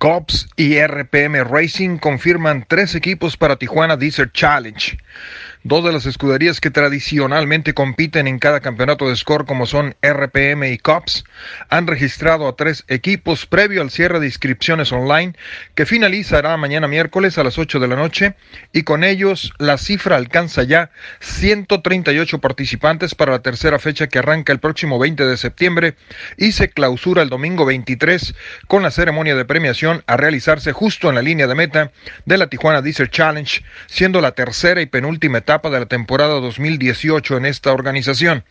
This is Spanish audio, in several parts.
Cops y RPM Racing confirman tres equipos para Tijuana Desert Challenge. Dos de las escuderías que tradicionalmente compiten en cada campeonato de score, como son RPM y COPS, han registrado a tres equipos previo al cierre de inscripciones online, que finalizará mañana miércoles a las 8 de la noche, y con ellos la cifra alcanza ya 138 participantes para la tercera fecha que arranca el próximo 20 de septiembre y se clausura el domingo 23 con la ceremonia de premiación a realizarse justo en la línea de meta de la Tijuana Desert Challenge, siendo la tercera y penúltima etapa etapa de la temporada 2018 en esta organización.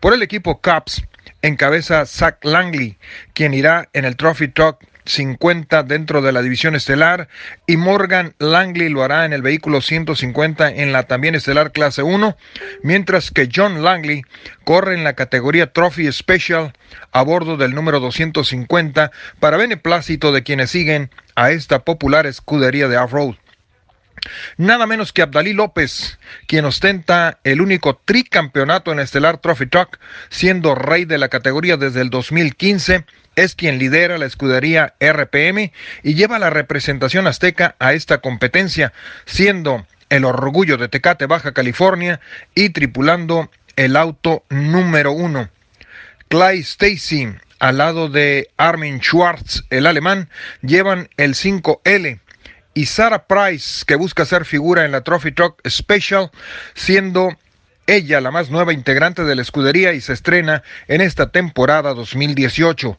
Por el equipo Caps encabeza Zach Langley, quien irá en el Trophy Truck 50 dentro de la división estelar y Morgan Langley lo hará en el vehículo 150 en la también estelar clase 1, mientras que John Langley corre en la categoría Trophy Special a bordo del número 250 para beneplácito de quienes siguen a esta popular escudería de off-road. Nada menos que Abdalí López, quien ostenta el único tricampeonato en Estelar Trophy Truck, siendo rey de la categoría desde el 2015, es quien lidera la escudería RPM y lleva la representación azteca a esta competencia, siendo el orgullo de Tecate, Baja California, y tripulando el auto número uno. Clyde Stacy, al lado de Armin Schwartz, el alemán, llevan el 5L y Sarah Price, que busca ser figura en la Trophy Truck Special, siendo ella la más nueva integrante de la escudería y se estrena en esta temporada 2018.